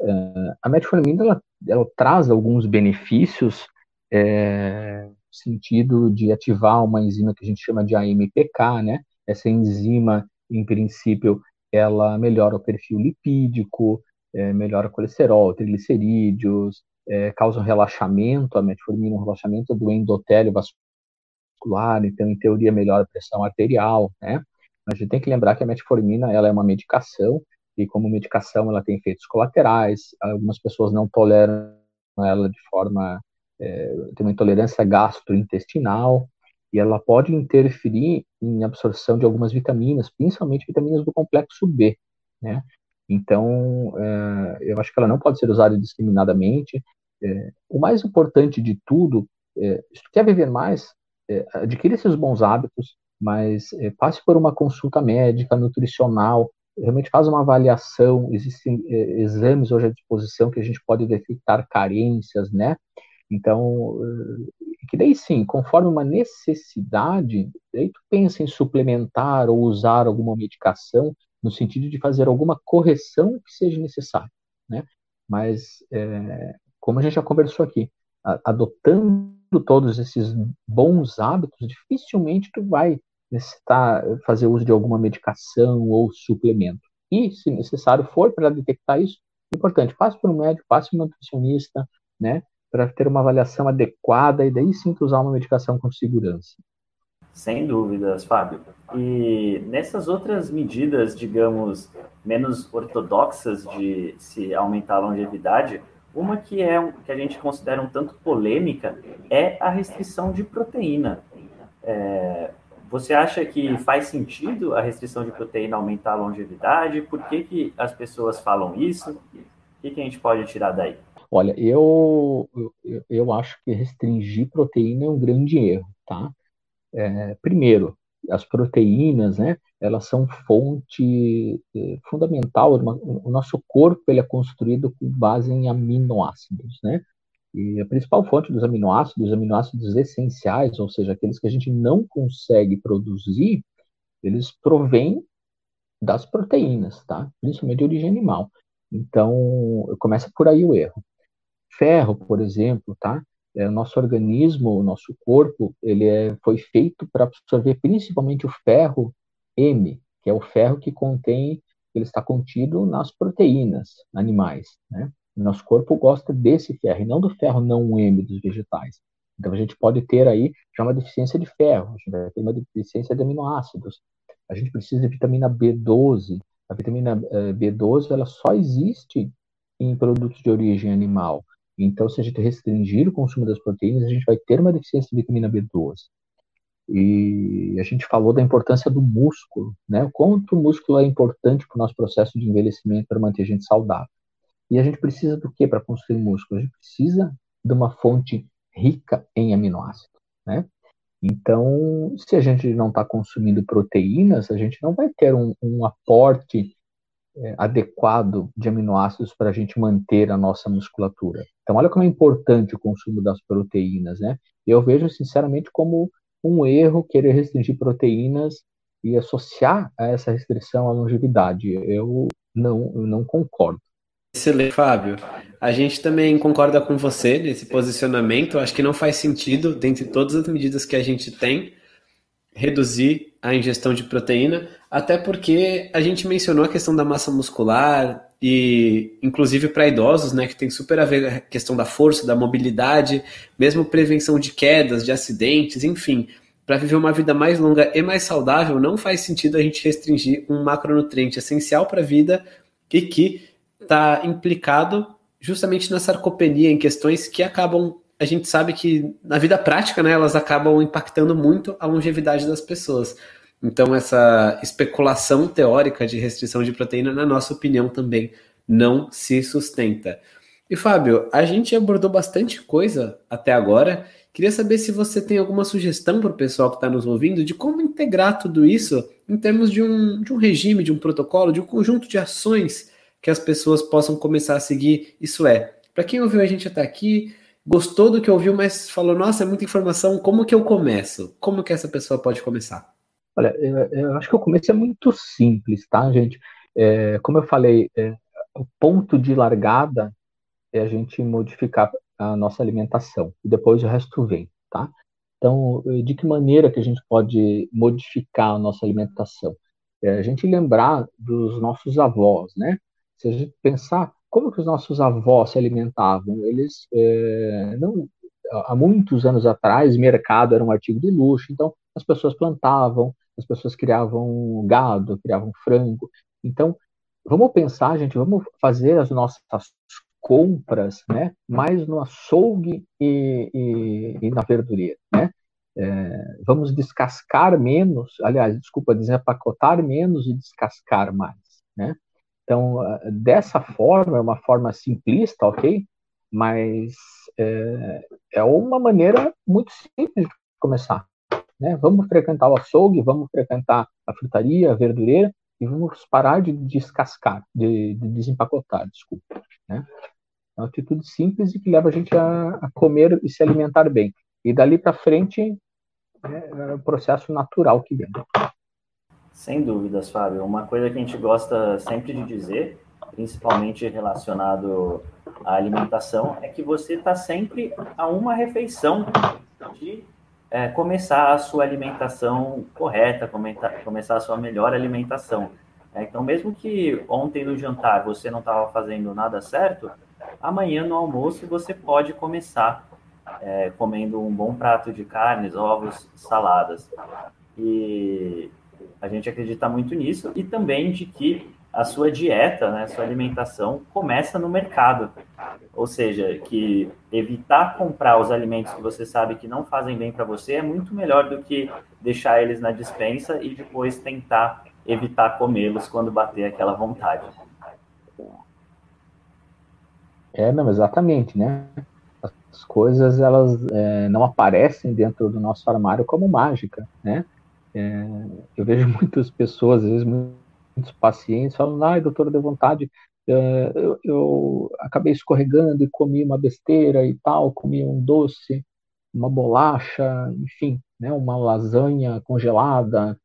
É, a metformina ela, ela, traz alguns benefícios é, no sentido de ativar uma enzima que a gente chama de AMPK, né? Essa enzima, em princípio, ela melhora o perfil lipídico, é, melhora o colesterol, triglicerídeos, é, causa um relaxamento, a metformina, um relaxamento do endotélio vascular, então, em teoria, melhora a pressão arterial, né? Mas a gente tem que lembrar que a metformina, ela é uma medicação, e como medicação ela tem efeitos colaterais, algumas pessoas não toleram ela de forma, é, tem uma intolerância gastrointestinal, e ela pode interferir em absorção de algumas vitaminas, principalmente vitaminas do complexo B, né? Então, é, eu acho que ela não pode ser usada indiscriminadamente. É, o mais importante de tudo, é, se tu quer viver mais, é, adquira esses bons hábitos, mas é, passe por uma consulta médica, nutricional, realmente faz uma avaliação, existem é, exames hoje à disposição que a gente pode detectar carências, né? Então, que daí sim, conforme uma necessidade, daí tu pensa em suplementar ou usar alguma medicação no sentido de fazer alguma correção que seja necessária, né? Mas, é, como a gente já conversou aqui, adotando todos esses bons hábitos, dificilmente tu vai necessitar fazer uso de alguma medicação ou suplemento. E, se necessário for, para detectar isso, é importante, passe por um médico, passe por um nutricionista, né? Para ter uma avaliação adequada e daí sim tu usar uma medicação com segurança. Sem dúvidas, Fábio. E nessas outras medidas, digamos, menos ortodoxas de se aumentar a longevidade, uma que é que a gente considera um tanto polêmica é a restrição de proteína. É, você acha que faz sentido a restrição de proteína aumentar a longevidade? Por que, que as pessoas falam isso? O que, que a gente pode tirar daí? Olha, eu, eu, eu acho que restringir proteína é um grande erro, tá? É, primeiro, as proteínas, né, elas são fonte é, fundamental. O nosso corpo ele é construído com base em aminoácidos, né? E a principal fonte dos aminoácidos, os aminoácidos essenciais, ou seja, aqueles que a gente não consegue produzir, eles provêm das proteínas, tá? Principalmente de origem animal. Então, começa por aí o erro. Ferro, por exemplo, tá? É, o nosso organismo, o nosso corpo, ele é, foi feito para absorver principalmente o ferro M, que é o ferro que contém, ele está contido nas proteínas animais, né? Nosso corpo gosta desse ferro, e não do ferro não M dos vegetais. Então a gente pode ter aí já uma deficiência de ferro, a gente vai ter uma deficiência de aminoácidos. A gente precisa de vitamina B12. A vitamina eh, B12 ela só existe em produtos de origem animal. Então, se a gente restringir o consumo das proteínas, a gente vai ter uma deficiência de vitamina B12. E a gente falou da importância do músculo, né? O quanto o músculo é importante para o nosso processo de envelhecimento para manter a gente saudável. E a gente precisa do que para construir músculo? A gente precisa de uma fonte rica em aminoácidos, né? Então, se a gente não está consumindo proteínas, a gente não vai ter um, um aporte é, adequado de aminoácidos para a gente manter a nossa musculatura. Então, olha como é importante o consumo das proteínas, né? Eu vejo, sinceramente, como um erro querer restringir proteínas e associar a essa restrição à longevidade. Eu não, eu não concordo. Excelente, Fábio. A gente também concorda com você nesse posicionamento. Acho que não faz sentido, dentre todas as medidas que a gente tem, reduzir a ingestão de proteína, até porque a gente mencionou a questão da massa muscular e, inclusive, para idosos, né, que tem super a ver a questão da força, da mobilidade, mesmo prevenção de quedas, de acidentes, enfim. Para viver uma vida mais longa e mais saudável, não faz sentido a gente restringir um macronutriente essencial para a vida e que está implicado justamente na sarcopenia, em questões que acabam, a gente sabe que na vida prática, né, elas acabam impactando muito a longevidade das pessoas. Então, essa especulação teórica de restrição de proteína, na nossa opinião, também não se sustenta. E Fábio, a gente abordou bastante coisa até agora. Queria saber se você tem alguma sugestão para o pessoal que está nos ouvindo de como integrar tudo isso em termos de um, de um regime, de um protocolo, de um conjunto de ações que as pessoas possam começar a seguir. Isso é, para quem ouviu a gente até aqui, gostou do que ouviu, mas falou, nossa, é muita informação, como que eu começo? Como que essa pessoa pode começar? Olha, eu, acho que o começo é muito simples, tá, gente? É, como eu falei, é, o ponto de largada é a gente modificar a nossa alimentação, e depois o resto vem, tá? Então, de que maneira que a gente pode modificar a nossa alimentação? É a gente lembrar dos nossos avós, né? Se a gente pensar como que os nossos avós se alimentavam, eles é, não há muitos anos atrás, mercado era um artigo de luxo, então as pessoas plantavam, as pessoas criavam gado, criavam frango. Então, vamos pensar, gente, vamos fazer as nossas compras, né, mais no açougue e, e, e na verdureira, né? É, vamos descascar menos, aliás, desculpa, desempacotar menos e descascar mais, né? Então, dessa forma, é uma forma simplista, ok? Mas é, é uma maneira muito simples de começar. Né? Vamos frequentar o açougue, vamos frequentar a frutaria, a verdureira e vamos parar de descascar, de, de desempacotar, desculpa. Né? É uma atitude simples e que leva a gente a, a comer e se alimentar bem. E dali para frente né, é o processo natural que vem. Sem dúvidas, Fábio. Uma coisa que a gente gosta sempre de dizer, principalmente relacionado à alimentação, é que você está sempre a uma refeição de é, começar a sua alimentação correta, começar a sua melhor alimentação. É, então, mesmo que ontem no jantar você não estava fazendo nada certo, amanhã no almoço você pode começar é, comendo um bom prato de carnes, ovos, saladas. E a gente acredita muito nisso e também de que a sua dieta, né, sua alimentação começa no mercado. Ou seja, que evitar comprar os alimentos que você sabe que não fazem bem para você é muito melhor do que deixar eles na dispensa e depois tentar evitar comê-los quando bater aquela vontade. É, não, exatamente, né? As coisas elas é, não aparecem dentro do nosso armário como mágica, né? É, eu vejo [laughs] muitas pessoas, às vezes muitos pacientes, falando, ai, doutora, deu vontade, é, eu, eu, acabei escorregando e comi uma besteira e tal, comi um doce, uma bolacha, enfim, né, uma lasanha congelada,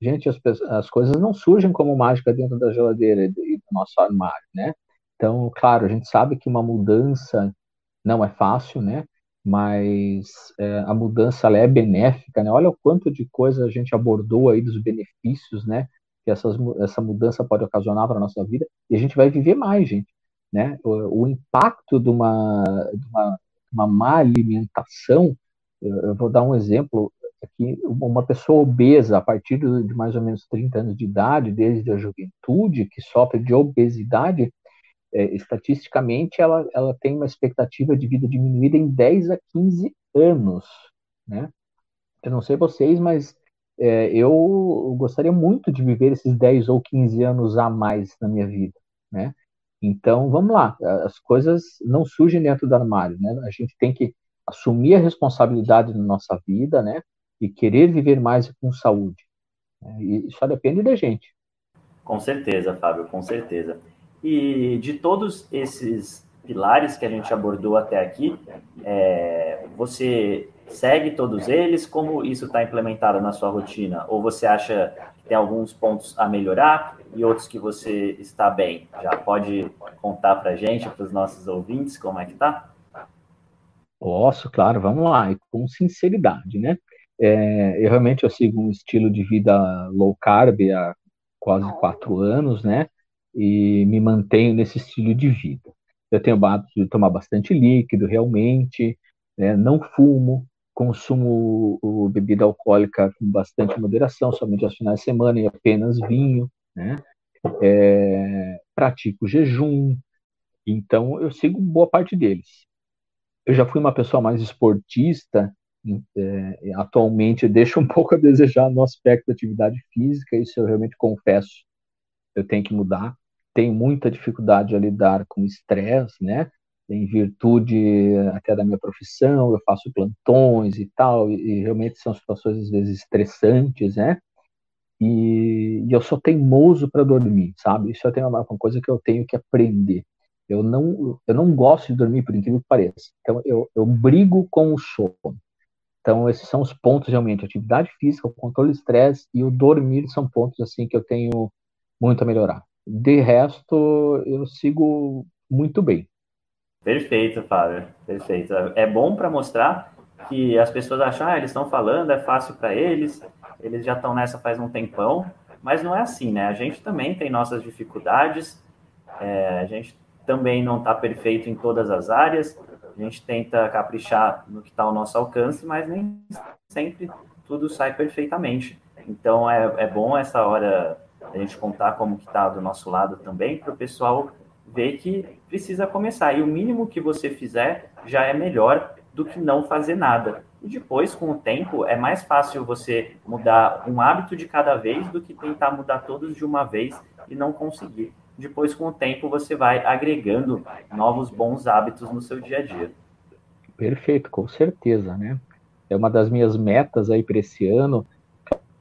gente, as, as coisas não surgem como mágica dentro da geladeira e do nosso armário, né? Então, claro, a gente sabe que uma mudança não é fácil, né? Mas é, a mudança é benéfica, né? Olha o quanto de coisa a gente abordou aí dos benefícios, né? Que essas, essa mudança pode ocasionar para a nossa vida e a gente vai viver mais, gente, né? O, o impacto de uma, de uma, uma má alimentação, eu, eu vou dar um exemplo aqui, uma pessoa obesa a partir de mais ou menos 30 anos de idade, desde a juventude, que sofre de obesidade, é, estatisticamente, ela, ela tem uma expectativa de vida diminuída em 10 a 15 anos, né? Eu não sei vocês, mas é, eu gostaria muito de viver esses 10 ou 15 anos a mais na minha vida, né? Então, vamos lá, as coisas não surgem dentro do armário, né? A gente tem que assumir a responsabilidade na nossa vida, né? E querer viver mais com saúde. Né? E só depende da gente. Com certeza, Fábio, com certeza. E de todos esses pilares que a gente abordou até aqui, é, você segue todos eles? Como isso está implementado na sua rotina? Ou você acha que tem alguns pontos a melhorar e outros que você está bem? Já pode contar para a gente, para os nossos ouvintes, como é que está? Posso, claro, vamos lá, e com sinceridade, né? É, eu realmente eu sigo um estilo de vida low carb há quase quatro anos, né? e me mantenho nesse estilo de vida. Eu tenho o hábito de tomar bastante líquido, realmente, né? não fumo, consumo bebida alcoólica com bastante moderação, somente aos finais de semana e apenas vinho, né? É, pratico jejum, então eu sigo boa parte deles. Eu já fui uma pessoa mais esportista, é, atualmente deixo um [laughs] pouco a desejar no aspecto da atividade física, isso eu realmente confesso, eu tenho que mudar tenho muita dificuldade a lidar com estresse, né? Em virtude até da minha profissão, eu faço plantões e tal, e, e realmente são situações às vezes estressantes, né? E, e eu sou teimoso para dormir, sabe? Isso é uma, uma coisa que eu tenho que aprender. Eu não, eu não gosto de dormir, por incrível que pareça. Então, eu, eu brigo com o sono. Então, esses são os pontos realmente. Atividade física, o controle do estresse e o dormir são pontos assim que eu tenho muito a melhorar. De resto, eu sigo muito bem. Perfeito, Fábio. Perfeito. É bom para mostrar que as pessoas acham, ah, eles estão falando, é fácil para eles, eles já estão nessa faz um tempão, mas não é assim, né? A gente também tem nossas dificuldades, é, a gente também não está perfeito em todas as áreas, a gente tenta caprichar no que está ao nosso alcance, mas nem sempre tudo sai perfeitamente. Então é, é bom essa hora a gente contar como que está do nosso lado também, para o pessoal ver que precisa começar. E o mínimo que você fizer já é melhor do que não fazer nada. E depois, com o tempo, é mais fácil você mudar um hábito de cada vez do que tentar mudar todos de uma vez e não conseguir. Depois, com o tempo, você vai agregando novos bons hábitos no seu dia a dia. Perfeito, com certeza, né? É uma das minhas metas aí para esse ano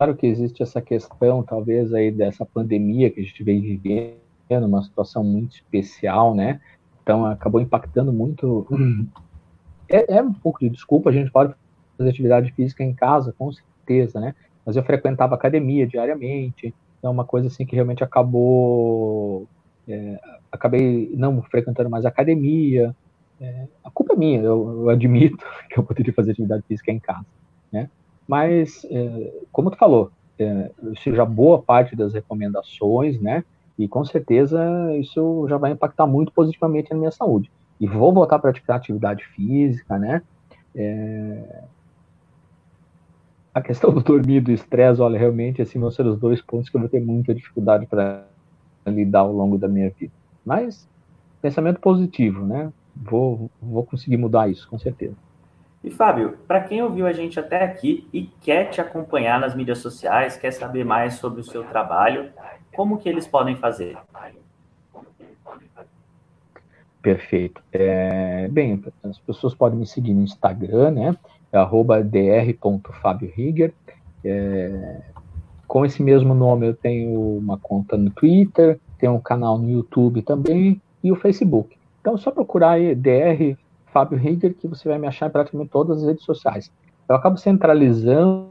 Claro que existe essa questão, talvez, aí dessa pandemia que a gente vem vivendo, uma situação muito especial, né? Então, acabou impactando muito. É, é um pouco de desculpa, a gente pode fazer atividade física em casa, com certeza, né? Mas eu frequentava academia diariamente, é uma coisa assim que realmente acabou. É, acabei não frequentando mais academia. É, a culpa é minha, eu, eu admito [laughs] que eu poderia fazer atividade física em casa, né? Mas, é, como tu falou, é, seja boa parte das recomendações, né? E com certeza isso já vai impactar muito positivamente na minha saúde. E vou voltar a praticar atividade física, né? É... A questão do dormir do estresse, olha, realmente, assim, vão ser os dois pontos que eu vou ter muita dificuldade para lidar ao longo da minha vida. Mas, pensamento positivo, né? Vou, vou conseguir mudar isso, com certeza. E Fábio, para quem ouviu a gente até aqui e quer te acompanhar nas mídias sociais, quer saber mais sobre o seu trabalho, como que eles podem fazer? Perfeito. É, bem, as pessoas podem me seguir no Instagram, né? É dr.fabiorigger. É, com esse mesmo nome eu tenho uma conta no Twitter, tenho um canal no YouTube também e o Facebook. Então, é só procurar aí dr Fábio que você vai me achar em praticamente todas as redes sociais. Eu acabo centralizando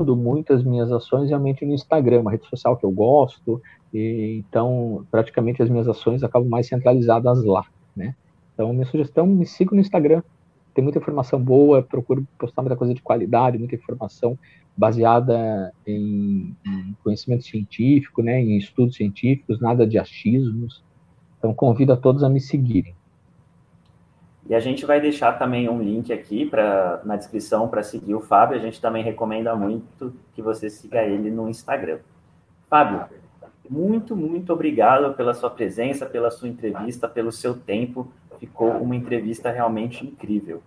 muitas minhas ações realmente no Instagram, uma rede social que eu gosto, e, então praticamente as minhas ações acabam mais centralizadas lá, né? Então minha sugestão, me siga no Instagram, tem muita informação boa, procuro postar muita coisa de qualidade, muita informação baseada em, em conhecimento científico, né, em estudos científicos, nada de achismos. Então convido a todos a me seguirem. E a gente vai deixar também um link aqui pra, na descrição para seguir o Fábio. A gente também recomenda muito que você siga ele no Instagram. Fábio, muito, muito obrigado pela sua presença, pela sua entrevista, pelo seu tempo. Ficou uma entrevista realmente incrível.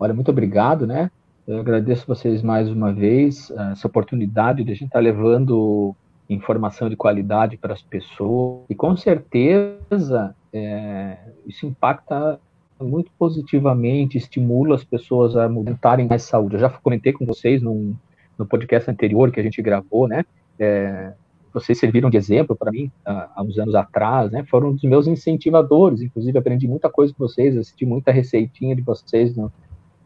Olha, muito obrigado, né? Eu agradeço vocês mais uma vez essa oportunidade de a gente estar levando informação de qualidade para as pessoas e com certeza é, isso impacta muito positivamente, estimula as pessoas a mudarem mais saúde. Eu já comentei com vocês num, no podcast anterior que a gente gravou, né? É, vocês serviram de exemplo para mim há, uns anos atrás, né? Foram um dos meus incentivadores, inclusive aprendi muita coisa com vocês, assisti muita receitinha de vocês no,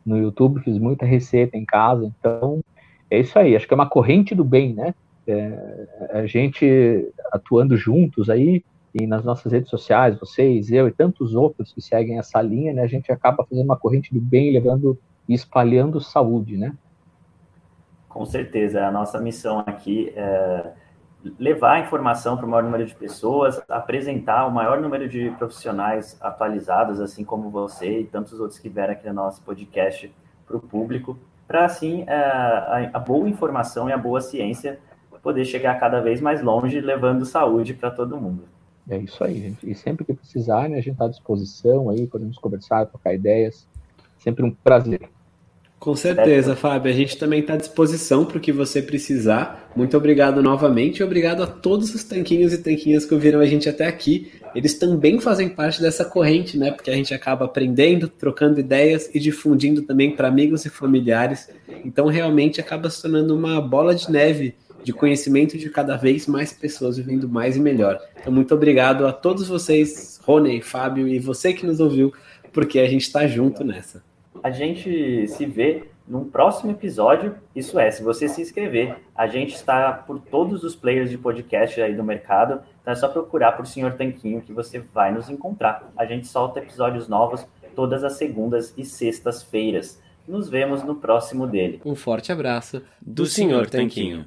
no YouTube, fiz muita receita em casa, então é isso aí, acho que é uma corrente do bem, né? É, a gente atuando juntos aí, e nas nossas redes sociais, vocês, eu e tantos outros que seguem essa linha, né, a gente acaba fazendo uma corrente do bem, levando e espalhando saúde, né? Com certeza, a nossa missão aqui é levar a informação para o maior número de pessoas, apresentar o maior número de profissionais atualizados, assim como você e tantos outros que vieram aqui no nosso podcast para o público, para assim é, a, a boa informação e a boa ciência poder chegar cada vez mais longe, levando saúde para todo mundo. É isso aí, gente. E sempre que precisar, né, a gente está à disposição aí, podemos conversar, trocar ideias. Sempre um prazer. Com certeza, Fábio. A gente também está à disposição para o que você precisar. Muito obrigado novamente e obrigado a todos os tanquinhos e tanquinhas que ouviram a gente até aqui. Eles também fazem parte dessa corrente, né? Porque a gente acaba aprendendo, trocando ideias e difundindo também para amigos e familiares. Então, realmente acaba se tornando uma bola de neve de conhecimento de cada vez mais pessoas vivendo mais e melhor. Então, muito obrigado a todos vocês, Rony, Fábio e você que nos ouviu, porque a gente está junto nessa. A gente se vê num próximo episódio. Isso é, se você se inscrever, a gente está por todos os players de podcast aí do mercado. Então é só procurar por Senhor Tanquinho que você vai nos encontrar. A gente solta episódios novos todas as segundas e sextas-feiras. Nos vemos no próximo dele. Um forte abraço do, do Senhor Tanquinho.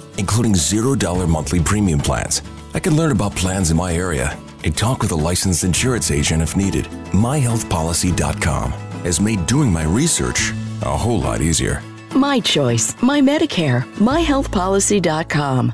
including $0 monthly premium plans. I can learn about plans in my area and talk with a licensed insurance agent if needed. MyHealthPolicy.com has made doing my research a whole lot easier. My choice, my Medicare, myhealthpolicy.com.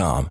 com.